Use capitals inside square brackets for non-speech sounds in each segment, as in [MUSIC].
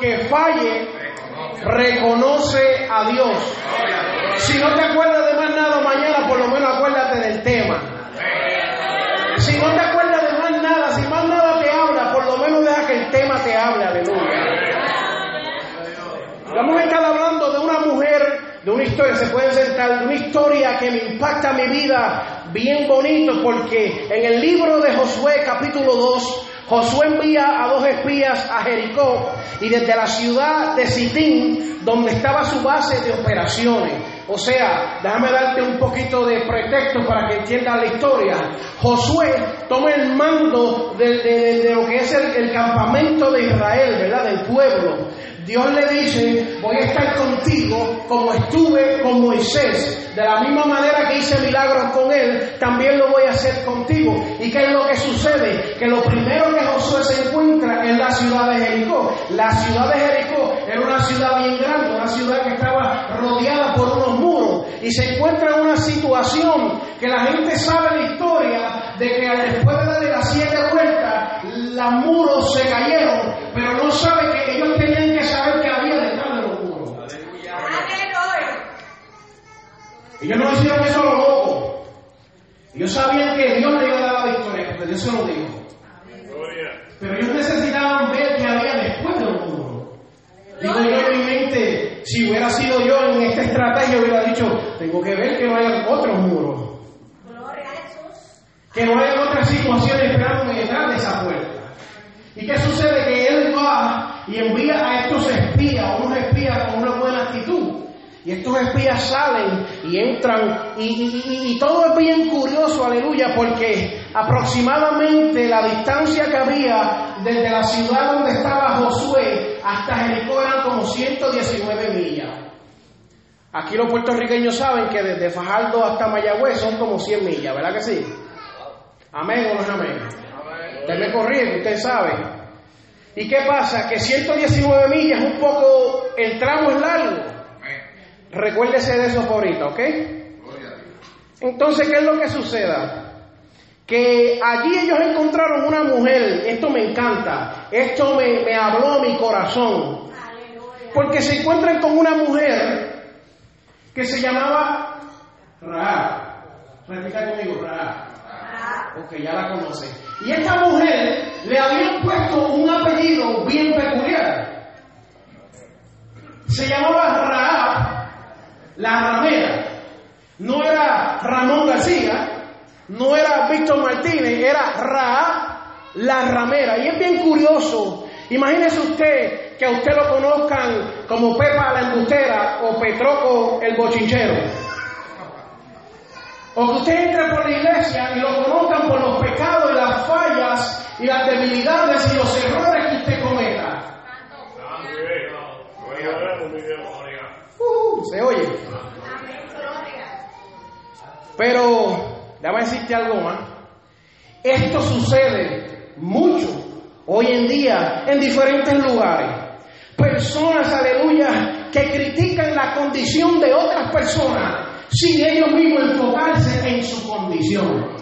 Aunque falle, reconoce a Dios. Si no te acuerdas de más nada mañana, por lo menos acuérdate del tema. Si no te acuerdas de más nada, si más nada te habla, por lo menos deja que el tema te hable, aleluya. Vamos a estar hablando de una mujer, de una historia, se puede sentar, de una historia que me impacta mi vida bien bonito, porque en el libro de Josué capítulo 2, Josué envía a dos espías a Jericó y desde la ciudad de Sitín, donde estaba su base de operaciones. O sea, déjame darte un poquito de pretexto para que entiendas la historia. Josué toma el mando de, de- lo que es el, el campamento de Israel, ¿verdad? Del pueblo. Dios le dice, voy a estar contigo como estuve con Moisés. De la misma manera que hice milagros con él, también lo voy a hacer contigo. ¿Y qué es lo que sucede? Que lo primero que Josué se encuentra es la ciudad de Jericó. La ciudad de Jericó era una ciudad bien grande, una ciudad que estaba rodeada por unos muros. Y se encuentra en una situación que la gente sabe la historia de que después de darle las siete vueltas, los muros se cayeron, pero no sabe que ellos tenían que saber que había detrás de los muros. Ellos no hicieron eso lo loco. Ellos sabían que Dios le iba a dar la victoria, porque Dios se lo dijo. Pero ellos necesitaban ver qué había después de los muros. Digo yo en mi mente, si hubiera sido yo en esta estrategia, hubiera dicho, tengo que ver que no haya otros muros. Que no haya otras situaciones esperándome detrás de esa puerta. ¿Y qué sucede? Que él va y envía a estos espías, unos espías con una buena actitud. Y estos espías salen y entran y, todo es bien curioso, aleluya, porque aproximadamente la distancia que había desde la ciudad donde estaba Josué hasta Jericó eran como 119 millas. Aquí los puertorriqueños saben que desde Fajardo hasta Mayagüez son como 100 millas, ¿verdad que sí? Amén o no amén. Usted me corrige, usted sabe. ¿Y qué pasa? Que 119 millas es un poco, el tramo es largo. Recuérdese de eso por ahorita, ¿ok? Entonces, ¿qué es lo que suceda? Que allí ellos encontraron una mujer, esto me encanta, esto me, me habló mi corazón, porque se encuentran con una mujer que se llamaba Rahab. Repita. Ok, ya la conoce. Y esta mujer le habían puesto un apellido bien peculiar. Se llamaba Rahab la ramera. No era Ramón García, no era Víctor Martínez, era Rahab la ramera. Y es bien curioso. Imagínese usted que a usted lo conozcan como Pepa la embustera o Petroco el bochinchero. O que usted entre por la iglesia y lo conozcan por los pecados y las fallas y las debilidades y los errores que usted cometa. Uh, se oye. Pero, déjame decirte algo más. Esto sucede mucho hoy en día en diferentes lugares. Personas, aleluya, que critican la condición de otras personas sin ellos mismos enfocarse en su condición.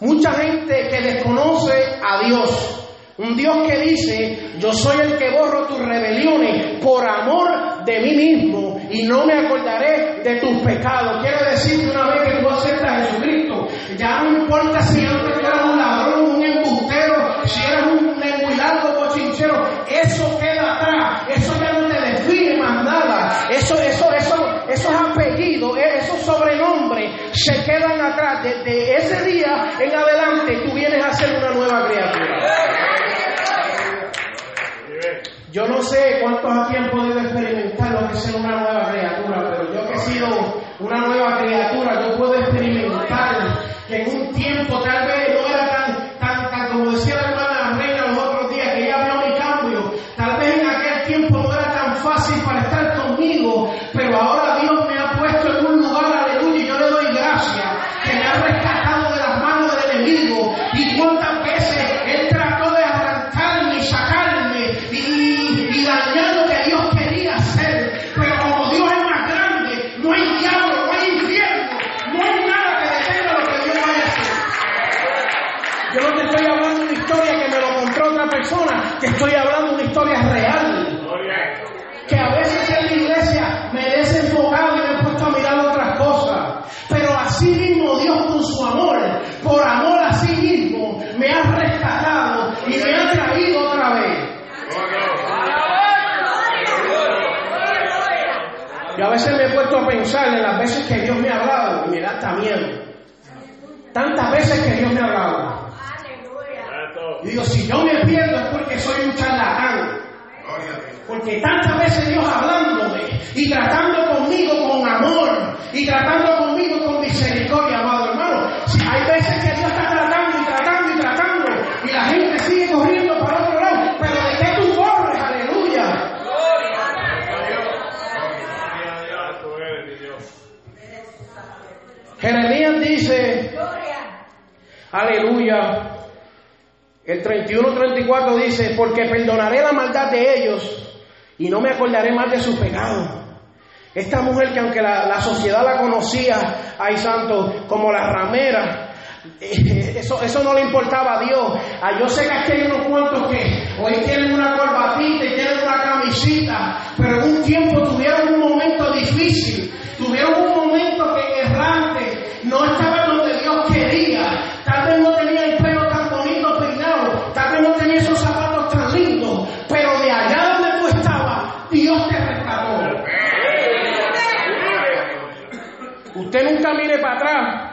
Mucha gente que desconoce a Dios. Un Dios que dice, yo soy el que borro tus rebeliones por amor de mí mismo y no me acordaré de tus pecados. Quiero decir que una vez que tú aceptas a Jesucristo, ya no importa si antes se quedan atrás. Desde ese día en adelante tú vienes a ser una nueva criatura. Yo no sé cuántos aquí han podido experimentar lo que ser una nueva criatura, pero yo que he sido una nueva criatura, yo puedo experimentar pensar en las veces que Dios me ha hablado y me da hasta miedo. Tantas veces que Dios me ha hablado. Y digo, si yo me pierdo es porque soy un charlatán. Porque tantas veces Dios hablándome y tratando conmigo con amor y tratando Dice, aleluya. El 31-34 dice, porque perdonaré la maldad de ellos y no me acordaré más de sus pecados. Esta mujer que aunque la, la sociedad la conocía, ay santo, como la ramera, eh, eso, eso no le importaba a Dios. Ah, yo sé que aquí hay unos cuantos que hoy tienen una corbatita y tienen una camisita, pero en un tiempo tuvieron un momento difícil, tuvieron un momento no estaban donde Dios quería, tal vez no tenía el pelo tan bonito peinado, tal vez no tenía esos zapatos tan lindos, pero de allá donde tú estabas, Dios te rescató. Usted nunca mire para atrás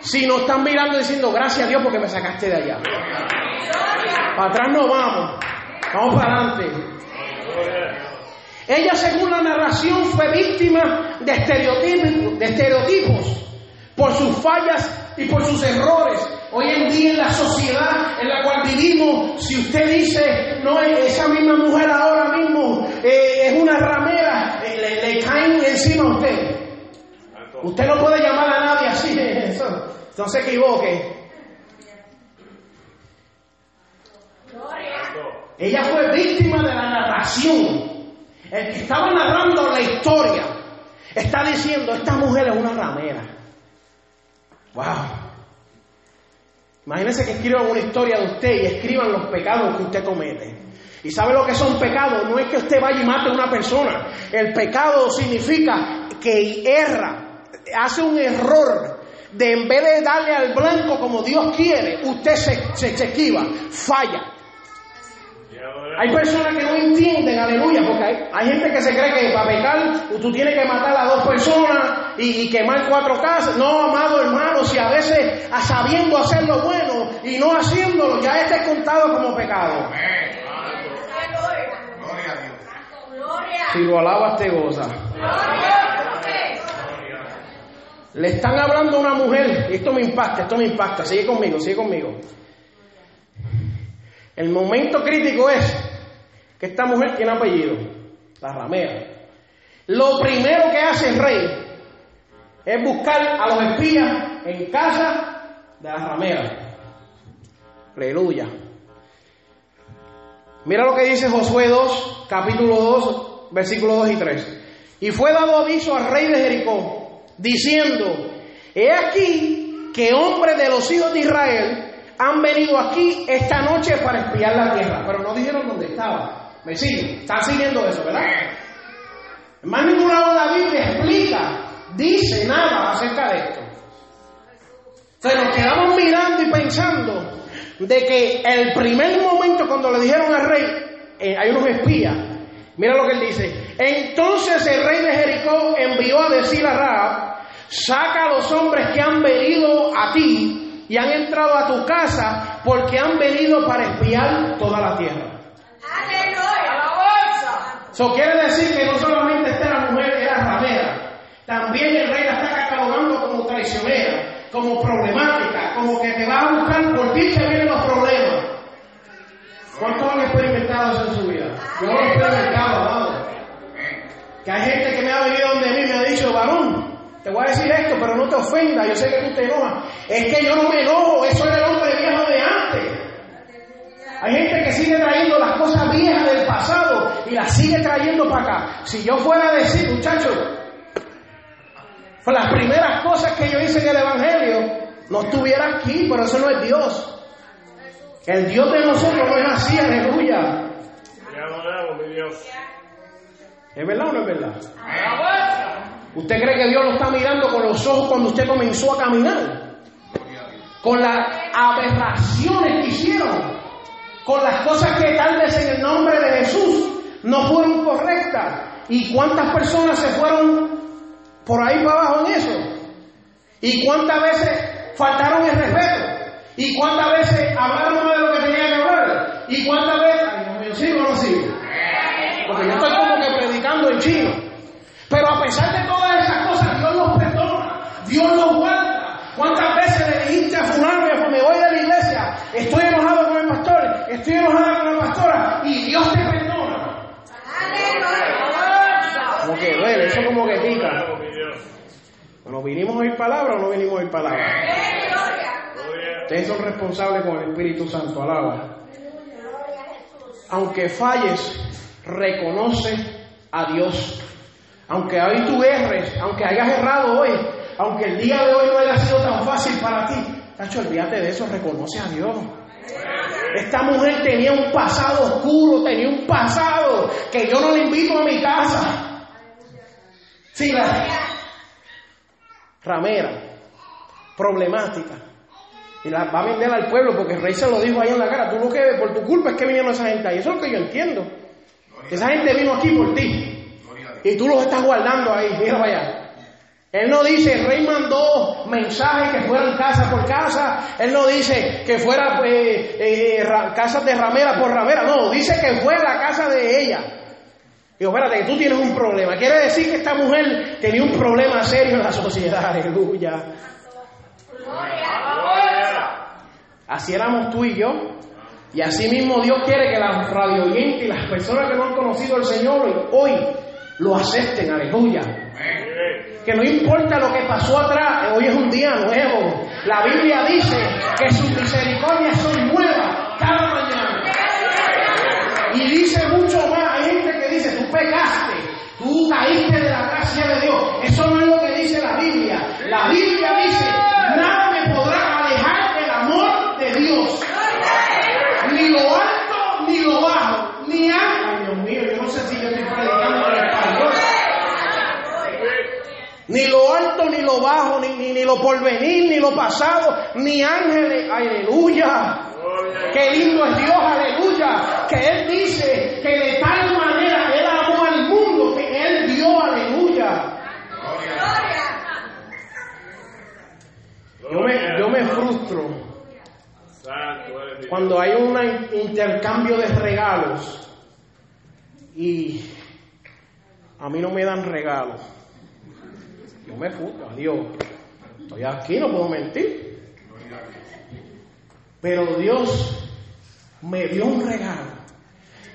si no están mirando diciendo gracias a Dios porque me sacaste de allá. Para atrás no vamos, vamos para adelante. Ella, según la narración, fue víctima de estereotipos, de estereotipos por sus fallas y por sus errores. Hoy en día en la sociedad en la cual vivimos, si usted dice, no, esa misma mujer ahora mismo eh, es una ramera, eh, le, caen encima a usted. Usted no puede llamar a nadie así, eso, [LAUGHS] no se equivoque. Ella fue víctima de la narración. El que estaba narrando la historia está diciendo, esta mujer es una ramera. Wow. Imagínense que escriban una historia de usted y escriban los pecados que usted comete. ¿Y sabe lo que son pecados? No es que usted vaya y mate a una persona. El pecado significa que erra, hace un error de en vez de darle al blanco como Dios quiere, usted se, se, se esquiva, falla. Hay personas que no entienden, aleluya, porque hay, hay, gente que se cree que para pecar tú tienes que matar a dos personas y, y, quemar cuatro casas. No, amado hermano, si a veces a sabiendo hacer lo bueno y no haciéndolo, ya este es contado como pecado. Si lo alabas te goza. Le están hablando a una mujer, y esto me impacta, esto me impacta, sigue conmigo, sigue conmigo. El momento crítico es que esta mujer tiene apellido, la ramera. Lo primero que hace el rey es buscar a los espías en casa de la ramera. Aleluya. Mira lo que dice Josué 2, capítulo 2, versículos 2 y 3. Y fue dado aviso al rey de Jericó, diciendo, he aquí que hombres de los hijos de Israel han venido aquí esta noche para espiar la tierra, pero no dijeron dónde estaba. ¿Me siguen? Están siguiendo eso, ¿verdad? Más ningún lado de la Biblia explica, dice nada acerca de esto. Entonces nos quedamos mirando y pensando de que el primer momento cuando le dijeron al rey, eh, hay unos espías, mira lo que él dice, entonces el rey de Jericó envió a decir a Raab, saca a los hombres que han venido a ti y han entrado a tu casa porque han venido para espiar toda la tierra. Eso quiere decir que no solamente esta mujer era ramera, también el rey la está catalogando como traicionera, como problemática, como que te va a buscar por ti que vienen los problemas. ¿Cuántos han experimentado eso en su vida? Yo lo he experimentado, amado. Que hay gente que me ha venido donde mí y me ha dicho, varón, te voy a decir esto, pero no te ofenda, yo sé que tú te enojas. Es que yo no me enojo, eso era el hombre viejo de antes. Hay gente que sigue trayendo las cosas viejas del pasado y las sigue trayendo para acá. Si yo fuera a decir, muchachos, las primeras cosas que yo hice en el Evangelio, no estuviera aquí, pero eso no es Dios. El Dios de nosotros no es así, aleluya. ¿Es verdad o no es verdad? ¿Usted cree que Dios lo está mirando con los ojos cuando usted comenzó a caminar? Con las aberraciones que hicieron, con las cosas que tal vez en el nombre de Jesús no fueron correctas. ¿Y cuántas personas se fueron por ahí para abajo en eso? ¿Y cuántas veces faltaron el respeto? ¿Y cuántas veces hablaron más de lo que tenían que hablar? ¿Y cuántas veces... Ay, mío, ¿sigo no sigo? Porque yo estoy como que predicando en chino. Pero a pesar de todas ¿Cuántas veces le dijiste a fulano, me voy de la iglesia, estoy enojado con el pastor, estoy enojada con la pastora, y Dios te perdona? Como que duele, eso como que pica. Bueno, ¿vinimos a oír palabra o no vinimos a oír palabra? Ustedes son responsables con el Espíritu Santo, alaba. Aunque falles, reconoce a Dios. Aunque hoy tú erres, aunque hayas errado hoy, aunque el día de hoy no haya sido tan fácil para ti, Tacho, olvídate de eso, reconoce a Dios. Esta mujer tenía un pasado oscuro, tenía un pasado que yo no le invito a mi casa. Sí, la ramera, problemática. Y la va a vender al pueblo porque el rey se lo dijo ahí en la cara. Tú lo que ves por tu culpa es que vinieron esa gente ahí. Eso es lo que yo entiendo. Esa gente vino aquí por ti. Y tú los estás guardando ahí. Mira allá. Él no dice, el rey mandó mensajes que fueran casa por casa. Él no dice que fuera eh, eh, casas de ramera por ramera. No, dice que fue la casa de ella. Digo, espérate, que tú tienes un problema. Quiere decir que esta mujer tenía un problema serio en la sociedad. [LAUGHS] Aleluya. Así éramos tú y yo. Y así mismo Dios quiere que las radio y las personas que no han conocido al Señor hoy lo acepten. Aleluya. Que no importa lo que pasó atrás, hoy es un día nuevo. La Biblia dice que sus misericordias son nuevas cada mañana. Y dice mucho más. Hay gente que dice, tú pecaste, tú caíste de la gracia de Dios. Eso no es lo que dice la Biblia. La Biblia dice, nada me podrá alejar del amor de Dios. Ni lo alto ni lo bajo. Ni Ay, Dios mío, yo no sé si yo estoy predicando en español. Ni lo alto, ni lo bajo, ni, ni, ni lo porvenir, ni lo pasado, ni ángeles. Aleluya. Qué lindo es Dios, aleluya. Que Él dice que de tal manera Él amó al mundo que Él dio, aleluya. Yo me, yo me frustro cuando hay un intercambio de regalos y a mí no me dan regalos. Yo me frustro, Dios. Estoy aquí, no puedo mentir. Pero Dios me dio un regalo.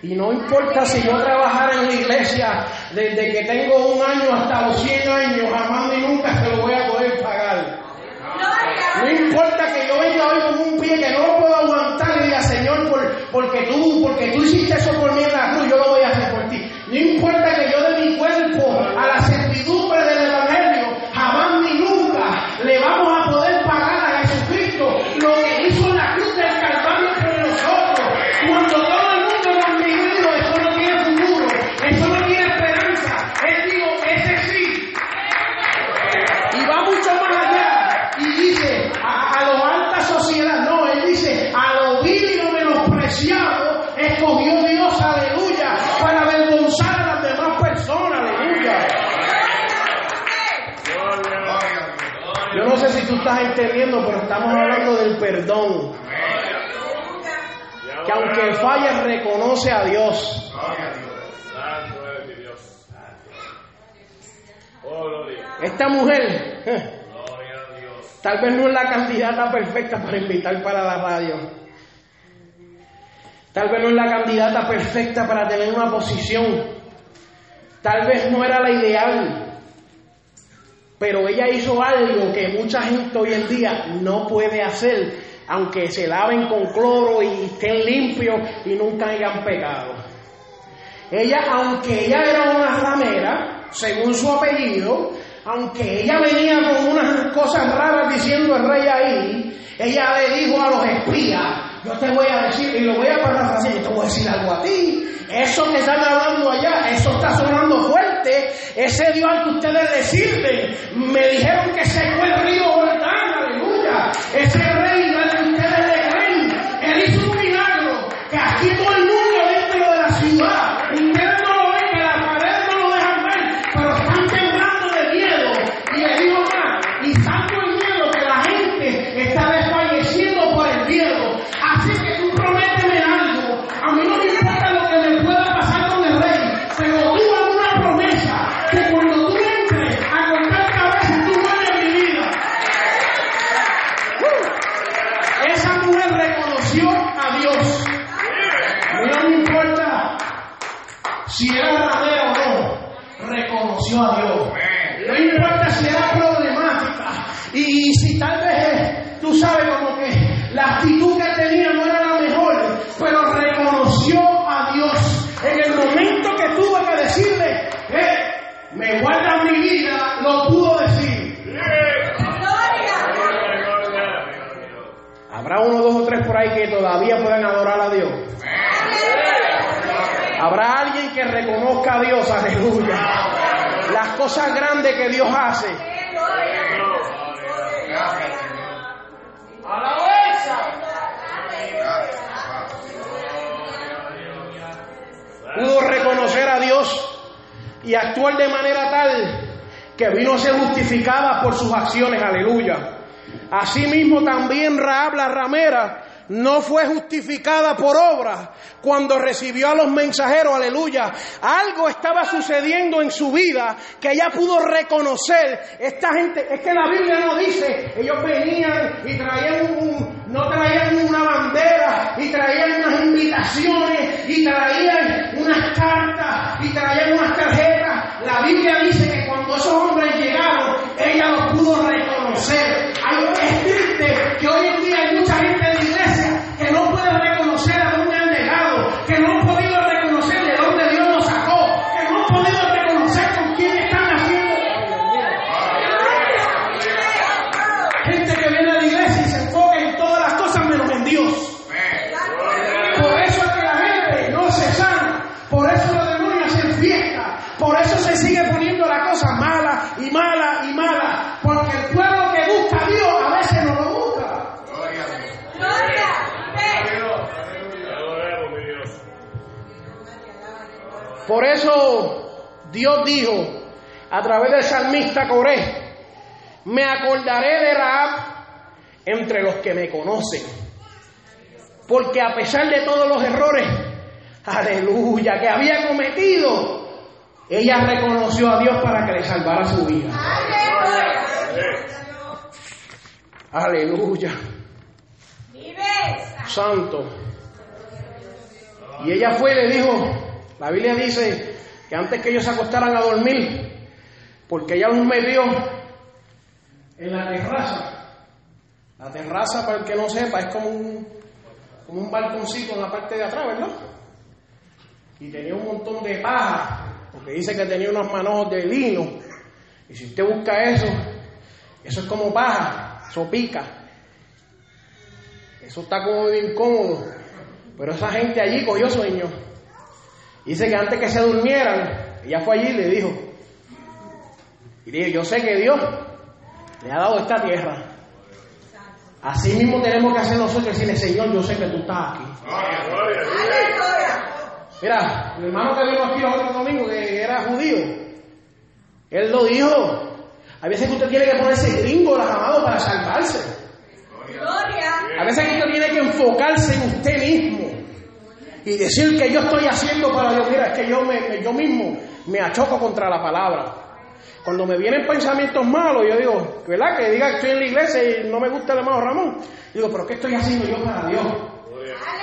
Y no importa si yo trabajara en la iglesia desde que tengo un año hasta los 100 años, jamás ni nunca se lo voy a poder pagar. No importa que yo venga hoy con un pie que no lo puedo aguantar y diga, Señor, por, porque, tú, porque tú hiciste eso por mí en la cruz, yo lo voy a hacer por ti. No importa estás entendiendo, pero estamos hablando del perdón. Que aunque falles, reconoce a Dios. Esta mujer, [LAUGHS] tal vez no es la candidata perfecta para invitar para la radio. Tal vez no es la candidata perfecta para tener una posición. tal vez no era la ideal, pero ella hizo algo que mucha gente hoy en día no puede hacer, aunque se laven con cloro y estén limpios y nunca hayan pegado. Ella, aunque ella era una ramera, según su apellido, aunque ella venía con unas cosas raras diciendo el rey ahí, ella le dijo a los espías, yo te voy a decir, y lo voy a parafrasear, yo te voy a decir algo a ti. Eso que están hablando allá, eso está sonando fuerte. Ese Dios al que ustedes le sirven, me dijeron que se fue el río Jordán, aleluya. Ese si era ramera o no, reconoció a Dios. No importa si era problemática y, si tal vez tú sabes como que la actitud que tenía no era la mejor, pero reconoció a Dios. En el momento que tuvo que decirle, eh, me guarda mi vida, lo pudo decir. Habrá uno, dos o tres por ahí que todavía puedan adorar a Dios. Habrá que reconozca a Dios, aleluya. Las cosas grandes que Dios hace. Pudo reconocer a Dios y actuar de manera tal que vino a ser justificada por sus acciones, aleluya. Asimismo también Raab la ramera no fue justificada por obra cuando recibió a los mensajeros, aleluya. Algo estaba sucediendo en su vida que ella pudo reconocer. Esta gente, es que la Biblia no dice, ellos venían y traían un, no traían una bandera y traían unas invitaciones y traían unas cartas y traían unas tarjetas. La Biblia dice que cuando esos Dios dijo a través del salmista Coré, me acordaré de Raab entre los que me conocen. Porque a pesar de todos los errores, aleluya, que había cometido, ella reconoció a Dios para que le salvara su vida. Aleluya. Santo. Y ella fue y le dijo, la Biblia dice que antes que ellos se acostaran a dormir, porque ella los metió en la terraza. La terraza, para el que no sepa, es como un, un balconcito en la parte de atrás, ¿verdad? Y tenía un montón de paja, porque dice que tenía unos manojos de lino. Y si usted busca eso, eso es como paja, eso pica. Eso está como incómodo. Pero esa gente allí cogió sueño. Dice que antes que se durmieran, ella fue allí y le dijo, y dije, yo sé que Dios le ha dado esta tierra. Así mismo tenemos que hacer nosotros y decirle, Señor, yo sé que tú estás aquí. Mira, mi hermano que vino aquí los otros domingos, que era judío, él lo dijo. Hay veces que usted tiene que ponerse gringo, las amado, para salvarse. A veces que usted tiene que enfocarse en usted mismo y decir que yo estoy haciendo para Dios. Mira, es que yo, me, yo mismo me achoco contra la palabra. Cuando me vienen pensamientos malos, yo digo, ¿verdad? Que diga que estoy en la iglesia y no me gusta el hermano Ramón. Digo, ¿pero qué estoy haciendo yo para Dios?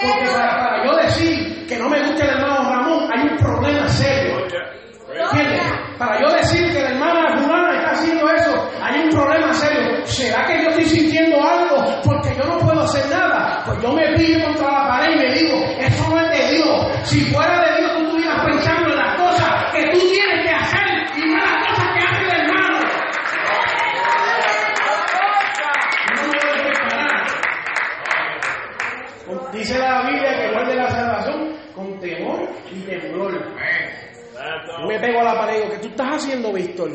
Porque para, para yo decir que no me gusta el hermano Ramón, hay un problema serio. Para yo decir que la hermana fulana está haciendo eso, hay un problema serio. ¿Será que yo estoy sintiendo algo porque yo no puedo hacer nada? Pues yo me pillo contra la pared y me digo, es. Si fuera de Dios, tú estuvieras pensando en las cosas que tú tienes que hacer y no las cosas que hace el hermano. No me dejes parar. Dice la Biblia que guarde la salvación con temor y temblor. Yo me pego a la pared y digo, ¿qué tú estás haciendo, Víctor?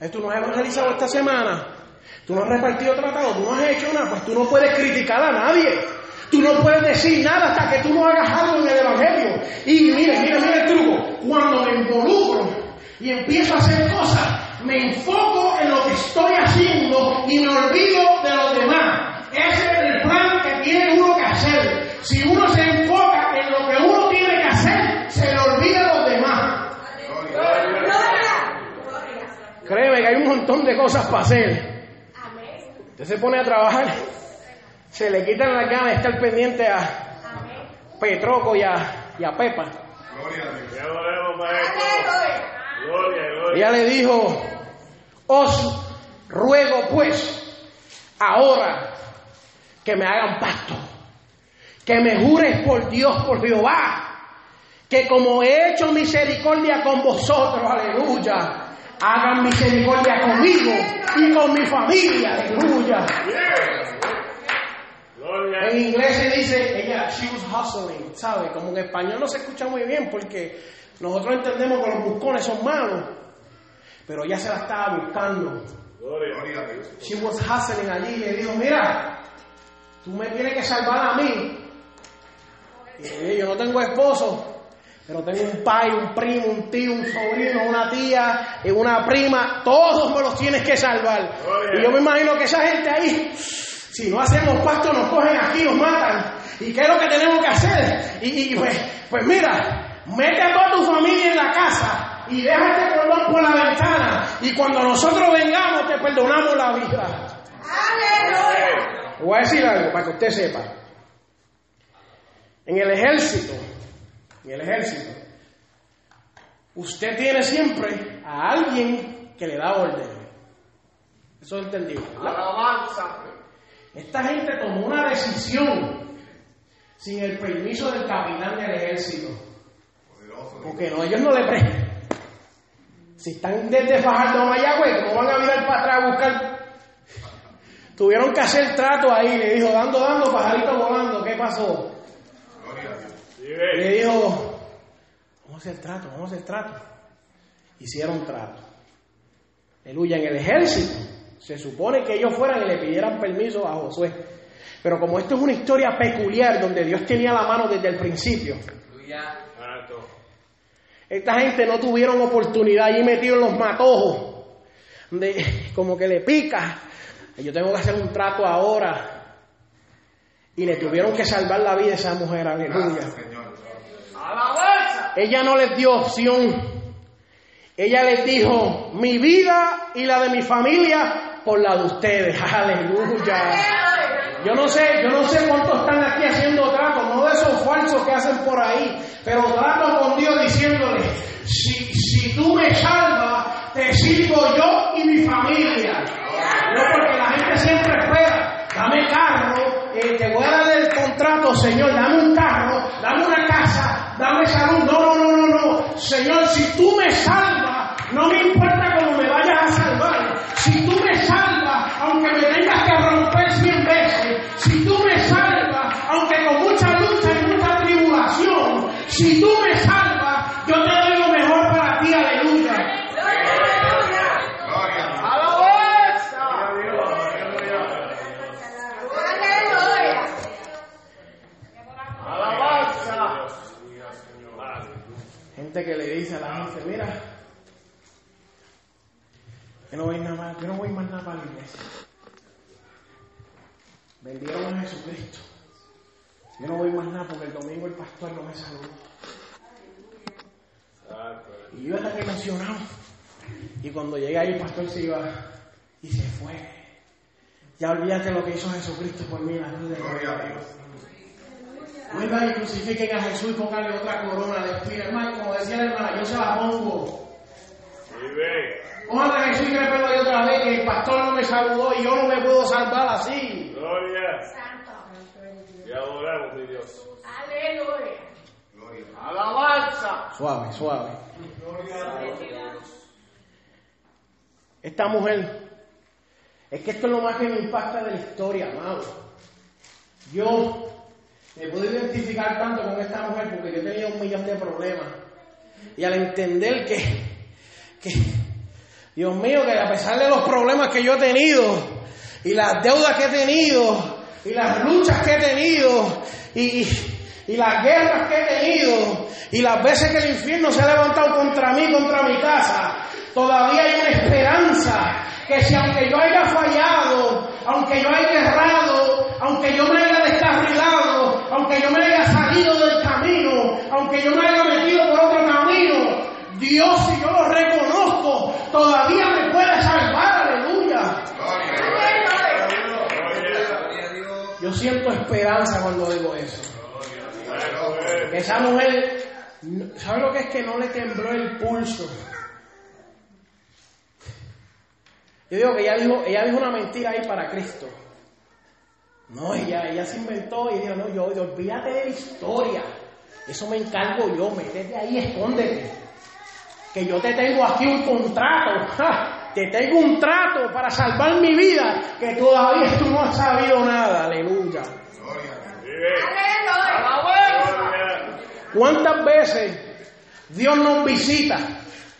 ¿Eh, ¿Tú no has evangelizado esta semana? ¿Tú no has repartido tratado? ¿Tú no has hecho nada? Pues tú no puedes criticar a nadie. Tú no puedes decir nada hasta que tú no hagas algo en el Evangelio. Y mire, mire, mire el truco. Cuando me involucro y empiezo a hacer cosas, me enfoco en lo que estoy haciendo y me olvido de los demás. Ese es el plan que tiene uno que hacer. Si uno se enfoca en lo que uno tiene que hacer, se le olvida a los demás. Créeme que hay un montón de cosas para hacer. Usted se pone a trabajar, se le quitan las ganas de estar pendiente a Petroco y a, y a Pepa. Ya lo vemos, maestro. Gloria, gloria. Ella le dijo, os ruego pues ahora que me hagan pacto, que me jures por Dios, por Jehová, que como he hecho misericordia con vosotros, aleluya, hagan misericordia conmigo y con mi familia, aleluya. En inglés se dice, ella, she was hustling, ¿sabe? Como en español no se escucha muy bien porque nosotros entendemos que los buscones son malos, pero ella se la estaba buscando. Gloria. She was hustling allí y le dijo, mira, tú me tienes que salvar a mí. Y yo no tengo esposo, pero tengo un pai, un primo, un tío, un sobrino, una tía, y una prima, todos me los tienes que salvar. Y yo me imagino que esa gente ahí, si no hacemos pacto, nos cogen aquí, nos matan. ¿Y qué es lo que tenemos que hacer? Y, y, pues, pues mira, mete a toda tu familia en la casa y deja este cordón por la ventana. Y cuando nosotros vengamos, te perdonamos la vida. Le voy a decir algo para que usted sepa. En el ejército, en el ejército, usted tiene siempre a alguien que le da orden. Eso es entendido. ¿verdad? Esta gente tomó una decisión sin el permiso del capitán del ejército. Porque no, ellos no le prestan. Si están desde Fajardo a Mayagüez, ¿cómo van a mirar para atrás a buscar? Tuvieron que hacer trato ahí, le dijo, dando, dando, pajarito volando, ¿qué pasó? Le dijo, vamos a hacer trato, vamos a hacer trato. Hicieron trato. Aleluya, en el ejército se supone que ellos fueran y le pidieran permiso a Josué. Pero como esto es una historia peculiar donde Dios tenía la mano desde el principio, esta gente no tuvieron oportunidad allí metidos en los matojos, de, como que le pica. Yo tengo que hacer un trato ahora. Y le tuvieron que salvar la vida a esa mujer, aleluya. Ella no les dio opción. Ella les dijo, mi vida y la de mi familia por la de ustedes. [LAUGHS] Aleluya. Yo no sé, yo no sé cuántos están aquí haciendo trato, no de esos falsos que hacen por ahí, pero trato con Dios diciéndole, si, si tú me salvas, te sirvo yo y mi familia. No porque la gente siempre espera, dame carro, eh, te voy a dar el contrato, Señor, dame un carro, dame una casa, dame salud. No, no, no, no, no. Señor, si tú me salvas, no me importa cómo me vayas a salvar. Si tú me salvas, aunque me tengas que romper cien veces, si tú me salvas, aunque con mucha lucha y mucha tribulación, si tú me salvas, yo te doy lo mejor para ti, aleluya. Gente que le dice a la gente, mira, yo no voy nada más, yo no voy más nada para la iglesia. Vendieron a Jesucristo. Yo no voy más nada porque el domingo el pastor no me saludó. Y yo estaba emocionado. Y cuando llegué ahí el pastor se iba y se fue. Ya olvídate lo que hizo Jesucristo por mí, la cruz de Calvario. Vuelvan y crucifiquen a Jesús y pónganle otra corona de espinas. Hermano, como decía la hermana, yo se la pongo. Pongan a Jesús y créepelo ahí otra vez que el pastor no me saludó y yo no me puedo salvar así. Gloria. Santo. Y adoramos, mi Dios. Aleluya. Alabanza. Suave, suave. Esta mujer, es que esto es lo más que me impacta de la historia, amado. Yo me puedo identificar tanto con esta mujer porque yo tenía un millón de problemas. Y al entender que, que, Dios mío, que a pesar de los problemas que yo he tenido, y las deudas que he tenido, y las luchas que he tenido, y, y las guerras que he tenido, y las veces que el infierno se ha levantado contra mí, contra mi casa, todavía hay una esperanza que si aunque yo haya fallado, aunque yo haya errado, aunque yo me haya descarrilado, aunque yo me haya salido del camino, aunque yo me haya metido por otro camino, Dios, si yo lo reconozco, todavía me puede salvar, aleluya. Yo siento esperanza cuando digo eso. Esa mujer, ¿sabe lo que es que no le tembló el pulso? Yo digo que ella dijo, ella dijo una mentira ahí para Cristo. No, ella, ella se inventó y dijo, no, yo, olvídate de la historia. Eso me encargo yo, métete ahí, escóndete. Que yo te tengo aquí un contrato. [LAUGHS] ¡ja! Te tengo un trato para salvar mi vida, que todavía tú no has sabido nada. Aleluya. ¿Cuántas veces Dios nos visita?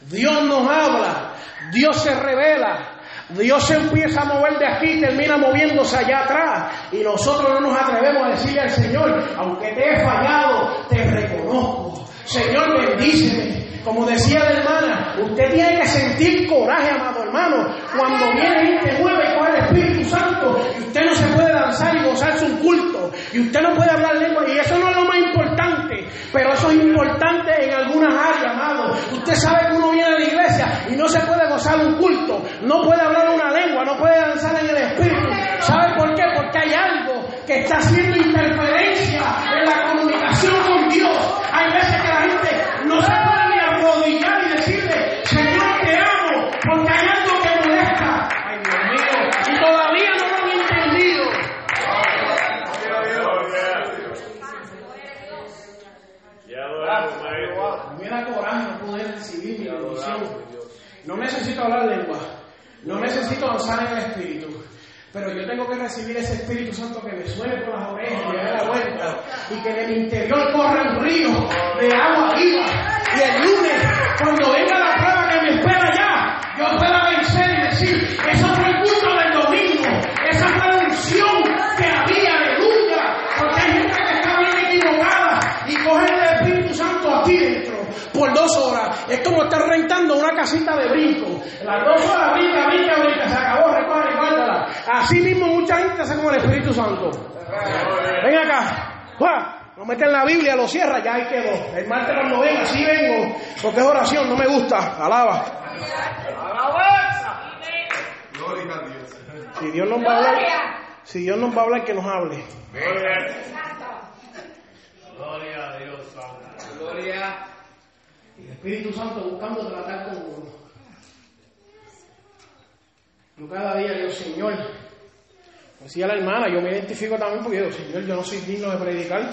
Dios nos habla, Dios se revela, Dios se empieza a mover de aquí y termina moviéndose allá atrás. Y nosotros no nos atrevemos a decirle al Señor, aunque te he fallado, te reconozco. Señor, bendíceme. Como decía la hermana, usted tiene que sentir coraje, amado hermano, cuando viene y te mueve con el Espíritu Santo y usted no se puede danzar y gozarse un culto y usted no puede hablar lengua y eso no es lo más importante, pero eso es importante en algunas áreas, amado. Usted sabe que uno viene a la iglesia y no se puede gozar un culto, no puede hablar una lengua, no puede danzar en el Espíritu. ¿Sabe por qué? Porque hay algo que está haciendo interferencia en la comunicación con Dios. Hay veces que la gente no se puede arrodillar y decirle, Señor, te amo, porque hay algo que molesta. Ay, Dios mío, y todavía no lo han entendido. Me da coraje no poder recibir mi bendición. No necesito hablar lengua, no necesito danzar en el Espíritu, pero yo tengo que recibir ese Espíritu Santo que me suene por las orejas y me dé la vuelta y que de mi interior corra un río de agua viva. Y el lunes, cuando venga la prueba que me espera ya, yo pueda vencer y decir, eso fue el culto del domingo, esa fue la unción que había, aleluya, porque hay gente que está bien equivocada y cogen el Espíritu Santo aquí dentro por dos horas. Es como estar rentando una casita de brinco. Las dos horas brinca, brinca, brinca, se acabó, recuerda, guárdala. Así mismo mucha gente hace con el Espíritu Santo. Ven acá. ¡Jua! Lo mete en la Biblia, lo cierra, ya ahí quedó. El martes cuando venga, sí vengo, porque es oración, no me gusta. Alaba. Si Dios nos va a hablar, si Dios nos va a hablar, que nos hable. Gloria. Y el Espíritu Santo buscando tratar con uno. Yo cada día digo, Señor, decía la hermana, yo me identifico también porque digo, Señor, yo no soy digno de predicar.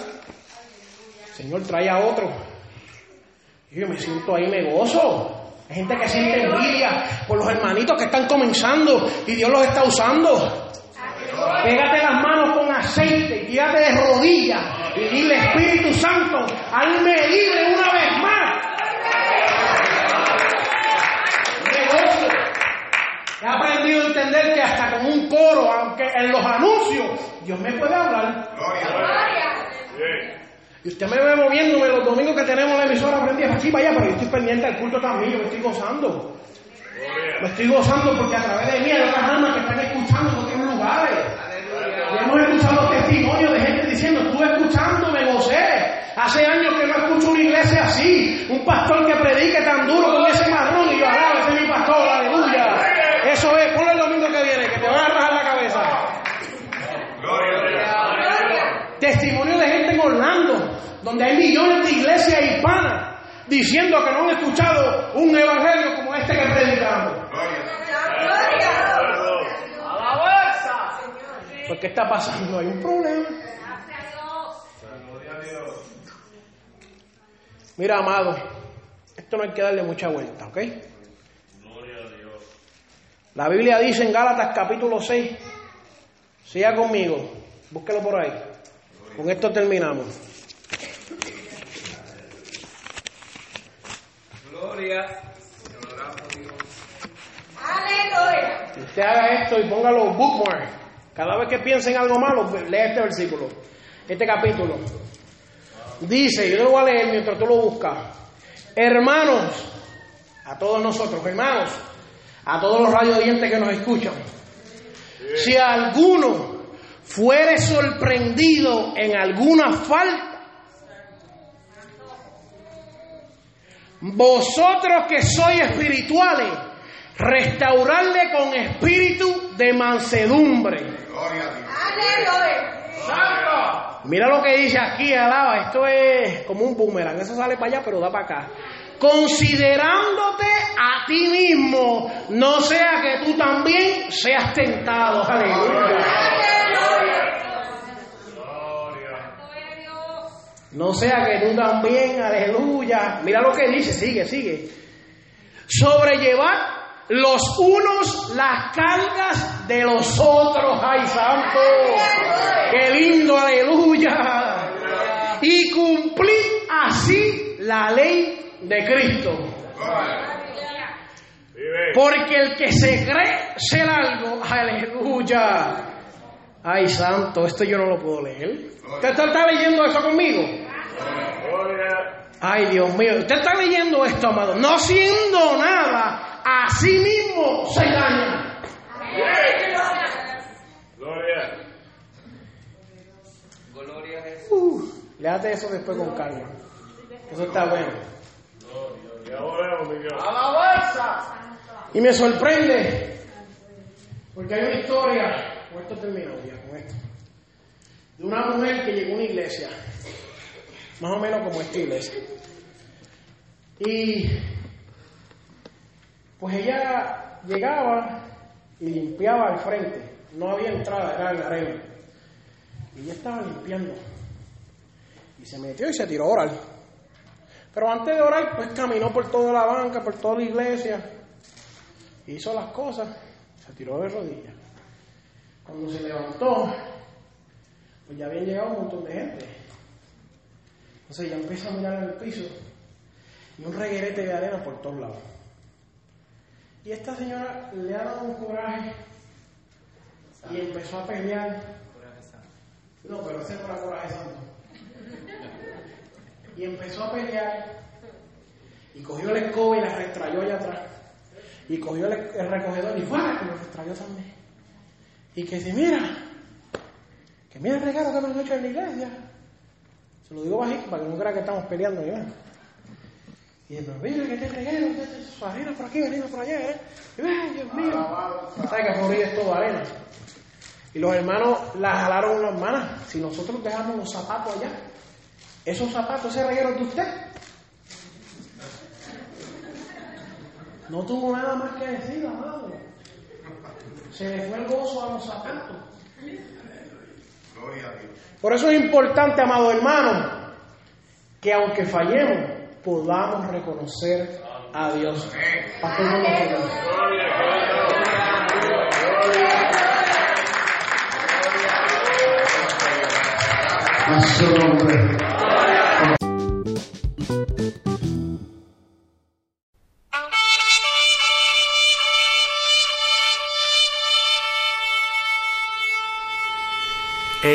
Señor, trae a otro. Y yo me siento ahí, me gozo. Hay gente que siente envidia por los hermanitos que están comenzando y Dios los está usando. Pégate las manos con aceite, y tírate de rodillas y dile Espíritu Santo, hazme libre una vez más. He aprendido a entender que hasta con un coro, aunque en los anuncios, Dios me puede hablar. Y usted me ve moviéndome los domingos que tenemos la emisora prendida aquí para allá, pero yo estoy pendiente del culto también, yo me estoy gozando. Me estoy gozando porque a través de mí hay otras almas que están escuchando en otros lugares. Y hemos escuchado testimonios de gente diciendo, estuve escuchando, me gocé. Hace años que no escucho una iglesia así, un pastor que predique tan duro con ese marrón y yo, alaba, ese es mi pastor, aleluya. Eso es, ponlo el domingo que viene, que te van a rajar la cabeza. Gloria. Testimonio de gente en Orlando donde hay millones de iglesias hispanas diciendo que no han escuchado un evangelio como este que predicamos. Pues ¿qué está pasando? Hay un problema. Mira, amado, esto no hay que darle mucha vuelta, ¿ok? La Biblia dice en Gálatas capítulo 6, siga conmigo, búsquelo por ahí. Con esto terminamos. Gloria. Aleluya. Usted haga esto y póngalo bookmark. Cada vez que piense en algo malo, lea este versículo, este capítulo. Dice, yo lo voy a leer mientras tú lo buscas. Hermanos, a todos nosotros, hermanos, a todos los radio oyentes que nos escuchan. Si alguno fuere sorprendido en alguna falta, vosotros que sois espirituales, restaurarle con espíritu de mansedumbre. Aleluya. Mira lo que dice aquí, alaba, esto es como un boomerang, eso sale para allá pero da para acá. Considerándote a ti mismo, no sea que tú también seas tentado. Aleluya. No sea que tú también, aleluya. Mira lo que dice, sigue, sigue. Sobrellevar los unos las cargas de los otros. ¡Ay, santo! ¡Qué lindo, aleluya! Y cumplir así la ley de Cristo. Porque el que se cree ser algo, aleluya. Ay, santo, esto yo no lo puedo leer. ¿Usted está, leyendo eso conmigo? Ay, Dios mío, usted está leyendo esto, amado. No siendo nada, a sí mismo se engaña. Gloria. Gloria a Jesús. Uh, léate eso después con calma. Eso está bueno. Y me sorprende, porque hay una historia, esto termino ya, con esto, de una mujer que llegó a una iglesia, más o menos como esta iglesia. Y pues ella llegaba y limpiaba al frente, no había entrada, era en arena. Y ella estaba limpiando. Y se metió y se tiró a orar. Pero antes de orar, pues caminó por toda la banca, por toda la iglesia, hizo las cosas, se tiró de rodillas. Cuando se levantó, pues ya habían llegado un montón de gente. Entonces ya empieza a mirar en el piso y un reguerete de arena por todos lados. Y esta señora le ha dado un coraje y empezó a pelear. No, pero ese no era coraje santo. Y empezó a pelear y cogió la escoba y la restrayó allá atrás. Y cogió el, recogedor y ¡fuera! que lo restrayó también. Y que dice, mira, que mira el regalo que me han hecho en la iglesia. Se lo digo bajito para que no crea que estamos peleando ni nada. Y dice, mira que te regalo, que te arena por aquí, arena por allá, ¿eh? Y ¡ay, Dios mío! ¿Sabes que es todo arena? Y los hermanos la jalaron una hermana. Si nosotros dejamos los zapatos allá, esos zapatos, ese reguero de usted. No tuvo nada más que decir, amado. Se le fue el gozo a los zapatos. Por eso es importante, amado hermano, que aunque fallemos, podamos reconocer a Dios. A su nombre.